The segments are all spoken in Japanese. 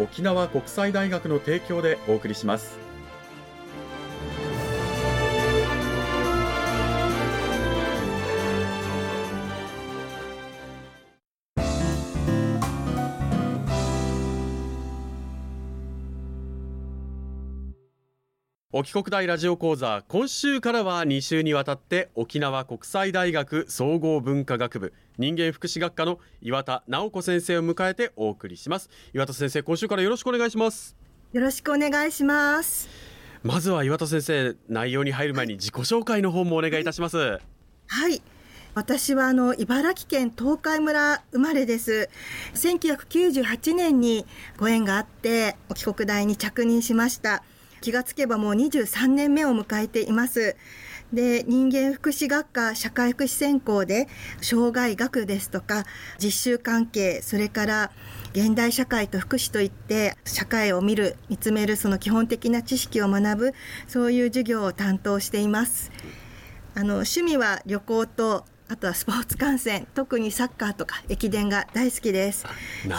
沖縄国際大学の提供でお送りします。沖国大ラジオ講座今週からは2週にわたって沖縄国際大学総合文化学部人間福祉学科の岩田直子先生を迎えてお送りします。岩田先生今週からよろしくお願いします。よろしくお願いします。まずは岩田先生内容に入る前に自己紹介の方もお願いいたします。はい、はい私はあの茨城県東海村生まれです。1998年にご縁があって沖国大に着任しました気がつけばもう23年目を迎えています。で人間福祉学科社会福祉専攻で障害学ですとか実習関係それから現代社会と福祉といって社会を見る見つめるその基本的な知識を学ぶそういう授業を担当しています。あの趣味は旅行とあとはスポーツ観戦特にサッカーとか駅伝が大好きです。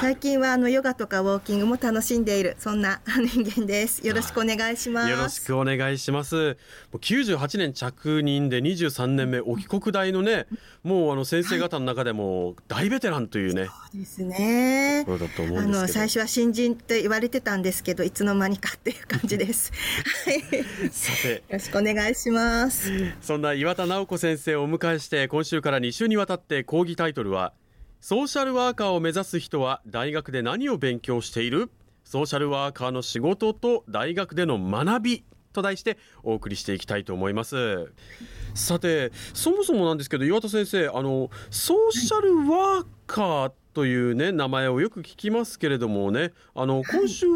最近はあのヨガとかウォーキングも楽しんでいるそんな人間です。よろしくお願いします。よろしくお願いします。98年着任で23年目沖国大のねもうあの先生方の中でも大ベテランというね、はい、そうですねあの最初は新人と言われてたんですけどいつの間にかっていう感じです。さて。よろしくお願いします。そんな岩田直子先生をお迎えして今週から2週にわたって講義タイトルはソーシャルワーカーを目指す人は大学で何を勉強している？ソーシャルワーカーの仕事と大学での学びと題してお送りしていきたいと思います。さてそもそもなんですけど岩田先生あのソーシャルワーカーというね名前をよく聞きますけれどもねあの今週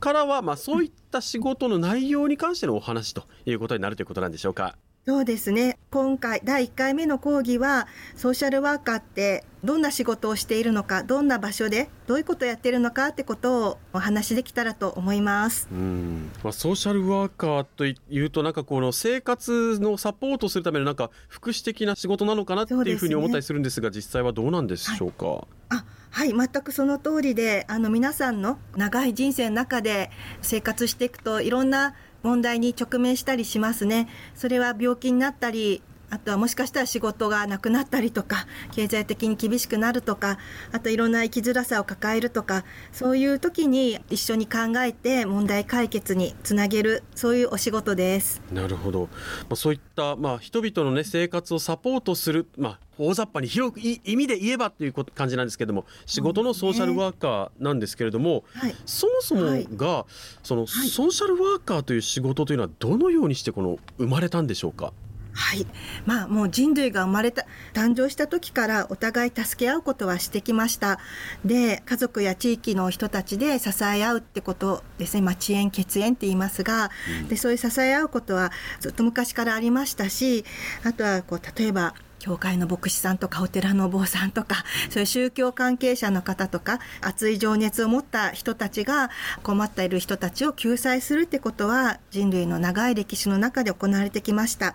からはまあそういった仕事の内容に関してのお話ということになるということなんでしょうか？そうですね。今回第1回目の講義はソーシャルワーカーってどんな仕事をしているのかどんな場所でどういうことをやってるのかってことをお話しできたらと思います。うん、まあ、ソーシャルワーカーというとなんかこの生活のサポートするためのなんか福祉的な仕事なのかなっていうふうに思ったりするんですが、ね、実際はどうなんでしょうか、はいあはい。全くその通りであの皆さんの長い人生の中で生活していくといろんな問題に直面したりしますね。それは病気になったりあとはもしかしたら仕事がなくなったりとか経済的に厳しくなるとかあといろんな生きづらさを抱えるとかそういう時に一緒に考えて問題解決につなげるそういうお仕事です。なるほど、まあ、そういった、まあ、人々の、ね、生活をサポートする、まあ、大雑把に広く意味で言えばという感じなんですけども仕事のソーシャルワーカーなんですけれども、ねはい、そもそもが、はい、そのソーシャルワーカーという仕事というのはどのようにしてこの生まれたんでしょうか？はい。まあもう人類が生まれた、誕生した時からお互い助け合うことはしてきました。で、家族や地域の人たちで支え合うってことですね。まあ遅延、血縁って言いますが、うん、で、そういう支え合うことはずっと昔からありましたし、あとはこう、例えば、教会の牧師さんとかお寺のお坊さんとかそういう宗教関係者の方とか熱い情熱を持った人たちが困っている人たちを救済するってことは人類の長い歴史の中で行われてきました。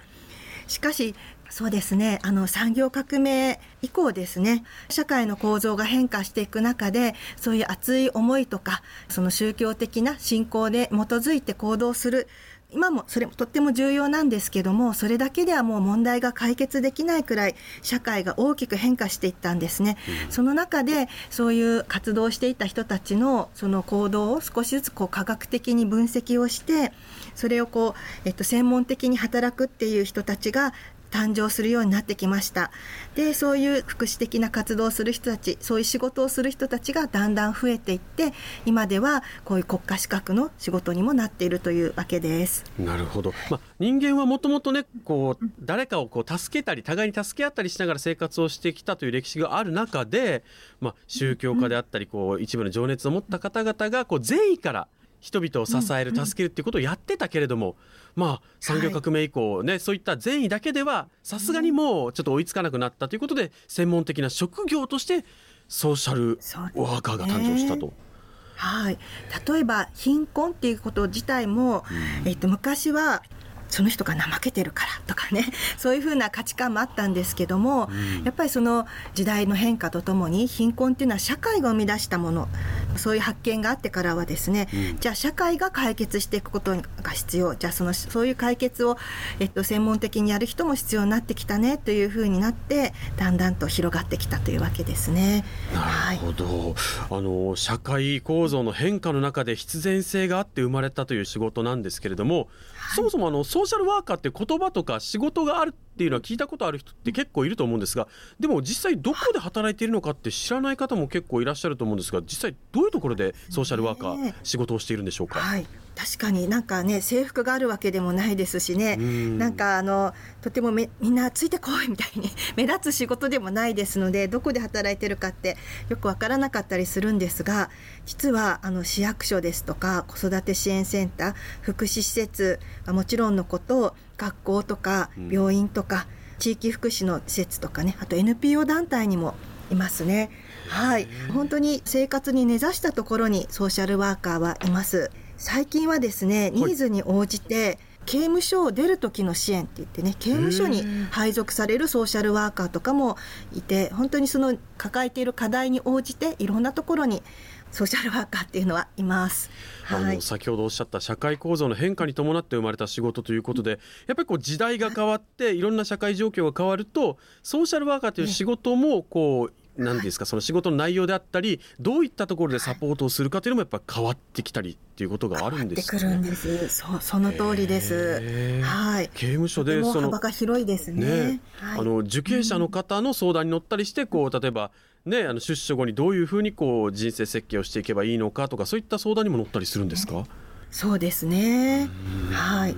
しかしそうですねあの産業革命以降ですね社会の構造が変化していく中でそういう熱い思いとかその宗教的な信仰で基づいて行動する今もそれもとっても重要なんですけどもそれだけではもう問題が解決できないくらい社会が大きく変化していったんですね、うん、その中でそういう活動していた人たちのその行動を少しずつこう科学的に分析をしてそれをこう、えっと、専門的に働くっていう人たちが誕生するようになってきました。でそういう福祉的な活動をする人たちそういう仕事をする人たちがだんだん増えていって今ではこういう国家資格の仕事にもなっているというわけです。なるほど、まあ、人間はもともとねこう誰かをこう助けたり互いに助け合ったりしながら生活をしてきたという歴史がある中で、まあ、宗教家であったりこう一部の情熱を持った方々がこう善意から人々を支える、助けるっていうことをやってたけれども、まあ、産業革命以降ね、はい、そういった善意だけではさすがにもうちょっと追いつかなくなったということで専門的な職業としてソーシャルワーカーが誕生したと。はい、例えば貧困っていうこと自体も、うん、えっと、昔はその人が怠けてるからとかね そういうふうな価値観もあったんですけども、うん、やっぱりその時代の変化とともに貧困っていうのは社会が生み出したものそういう発見があってからはですね、うん、じゃあ社会が解決していくことが必要。じゃあそのそういう解決を、えっと、専門的にやる人も必要になってきたねというふうになってだんだんと広がってきたというわけですね。なるほど、はい、あの社会構造の変化の中で必然性があって生まれたという仕事なんですけれども、はい、そもそもあのソーシャルワーカーって言葉とか仕事があるっていうのは聞いたことある人って結構いると思うんですがでも実際どこで働いているのかって知らない方も結構いらっしゃると思うんですが実際どういうところでソーシャルワーカー仕事をしているんでしょうか？はい確かになんかね制服があるわけでもないですしね。なんかあのとてもみんなついてこいみたいに 目立つ仕事でもないですのでどこで働いてるかってよくわからなかったりするんですが実はあの市役所ですとか子育て支援センター福祉施設はもちろんのこと学校とか病院とか、地域福祉の施設とかねあと NPO 団体にもいますね。はい、本当に生活に根ざしたところにソーシャルワーカーはいます。最近はですねニーズに応じて、刑務所を出る時の支援って言ってね刑務所に配属されるソーシャルワーカーとかもいて本当にその抱えている課題に応じていろんなところにソーシャルワーカーっていうのはいます。あの先ほどおっしゃった社会構造の変化に伴って生まれた仕事ということでやっぱりこう時代が変わっていろんな社会状況が変わるとソーシャルワーカーという仕事もこう何ですかその仕事の内容であったりどういったところでサポートをするかというのもやっぱ変わってきたりっていうことがあるんです、ね、くるんです。そうその通りです。はい。刑務所でその幅が広いですね、ねはい、あの受刑者の方の相談に乗ったりしてこう例えばねあの出所後にどういうふうにこう人生設計をしていけばいいのかとかそういった相談にも乗ったりするんですか、そうですね。はい。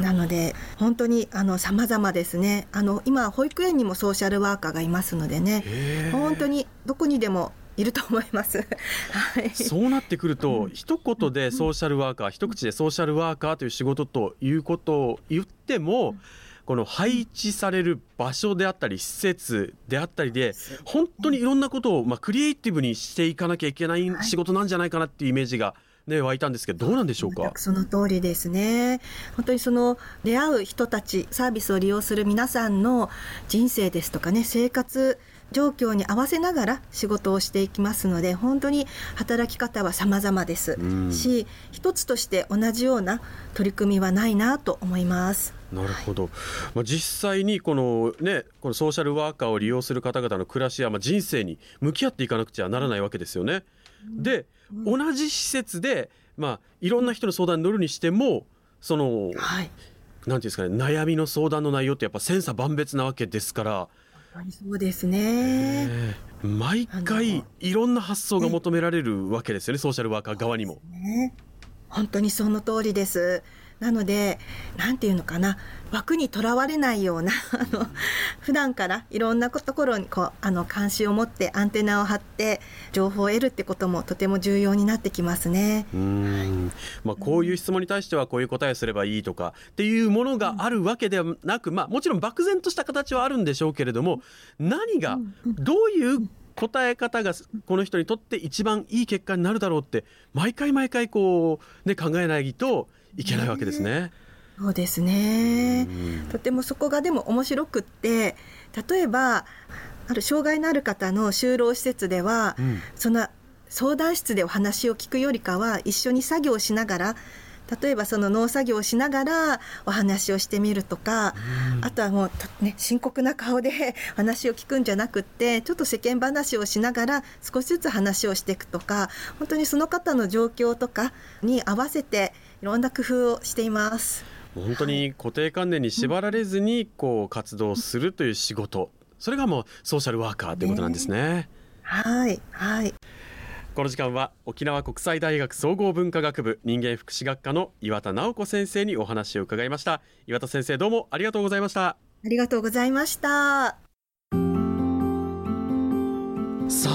なので本当にあの様々ですね。あの今保育園にもソーシャルワーカーがいますのでね。本当にどこにでもいると思います。はい、そうなってくると、うん、一言でソーシャルワーカー、一口でソーシャルワーカーという仕事ということを言っても、うんこの配置される場所であったり施設であったりで本当にいろんなことをまあクリエイティブにしていかなきゃいけない仕事なんじゃないかなっていうイメージがね、湧いたんですけど、どうなんでしょうか？その通りですね。本当にその出会う人たち、サービスを利用する皆さんの人生ですとかね、生活状況に合わせながら仕事をしていきますので、本当に働き方は様々ですし、一つとして同じような取り組みはないなと思います。なるほど、はい、まあ、実際にこの,、ね、このソーシャルワーカーを利用する方々の暮らしや、まあ、人生に向き合っていかなくちゃならないわけですよね。で、同じ施設で、まあ、いろんな人の相談に乗るにしてもその、はい、なんていうんですかね悩みの相談の内容ってやっぱ千差万別なわけですから。そうですね、毎回いろんな発想が求められるわけですよねソーシャルワーカー側にも。ね、本当にその通りです。なので何て言うのかな枠にとらわれないような あの普段からいろんなところにこうあの関心を持ってアンテナを張って情報を得るってこともとても重要になってきますね。うんまあ、こういう質問に対してはこういう答えをすればいいとかっていうものがあるわけではなく、まあ、もちろん漠然とした形はあるんでしょうけれども何がどういう答え方がこの人にとって一番いい結果になるだろうって毎回毎回こう、ね、考えないといけないわけですね。そうですね、とてもそこがでも面白くって例えばある障害のある方の就労施設では、うん、その相談室でお話を聞くよりかは一緒に作業をしながら例えばその農作業をしながらお話をしてみるとか、うん、あとはもう、ね、深刻な顔で 話を聞くんじゃなくってちょっと世間話をしながら少しずつ話をしていくとか本当にその方の状況とかに合わせていろんな工夫をしています。本当に固定観念に縛られずにこう活動するという仕事、それがもうソーシャルワーカーということなんですね。ねはい。はい。この時間は沖縄国際大学総合文化学部人間福祉学科の岩田直子先生にお話を伺いました。岩田先生どうもありがとうございました。ありがとうございました。さ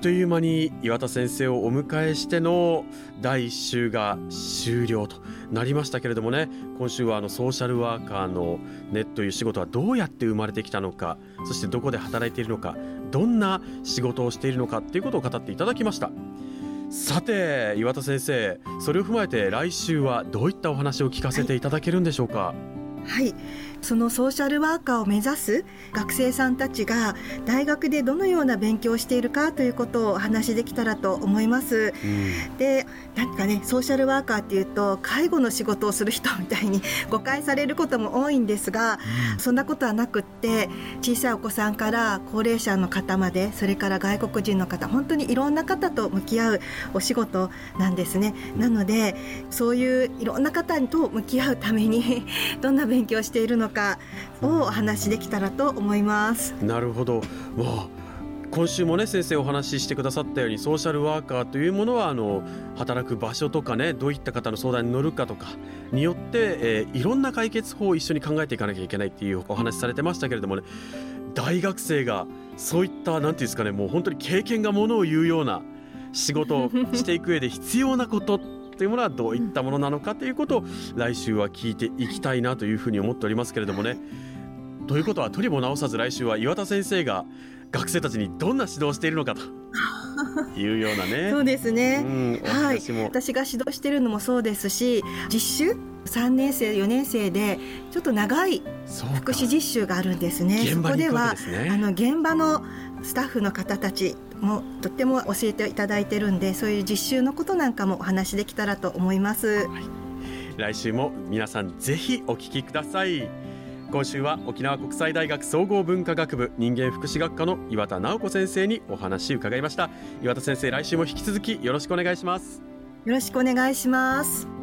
という間に岩田先生をお迎えしての第1週が終了となりましたけれどもね。今週はあのソーシャルワーカーのネットという仕事はどうやって生まれてきたのかそしてどこで働いているのかどんな仕事をしているのかっていうことを語っていただきました。さて岩田先生それを踏まえて来週はどういったお話を聞かせていただけるんでしょうか？はいそのソーシャルワーカーを目指す学生さんたちが大学でどのような勉強をしているかということをお話しできたらと思います。うん、でなんかねソーシャルワーカーっていうと介護の仕事をする人みたいに誤解されることも多いんですが、うん、そんなことはなくって小さいお子さんから高齢者の方までそれから外国人の方本当にいろんな方と向き合うお仕事なんですね。なのでそういういろんな方と向き合うために どんな勉勉強しているのかをお話しできたらと思います。なるほど。わ今週もね先生お話ししてくださったようにソーシャルワーカーというものはあの働く場所とかねどういった方の相談に乗るかとかによって、えー、いろんな解決法を一緒に考えていかなきゃいけないっていうお話されてましたけれどもね大学生がそういった何て言うんですかねもう本当に経験がものを言うような仕事をしていく上で必要なことというものはどういったものなのかということを来週は聞いていきたいなというふうに思っておりますけれどもね。ということはとりも直さず来週は岩田先生が学生たちにどんな指導をしているのかというようなね。そうですね、うん、はい、私が指導しているのもそうですし実習？3年生4年生でちょっと長い福祉実習があるんですね。そこではあの現場のスタッフの方たちもとっても教えていただいてるんでそういう実習のことなんかもお話できたらと思います、はい、来週も皆さんぜひお聞きください。今週は沖縄国際大学総合文化学部人間福祉学科の岩田直子先生にお話伺いました。岩田先生来週も引き続きよろしくお願いします。よろしくお願いします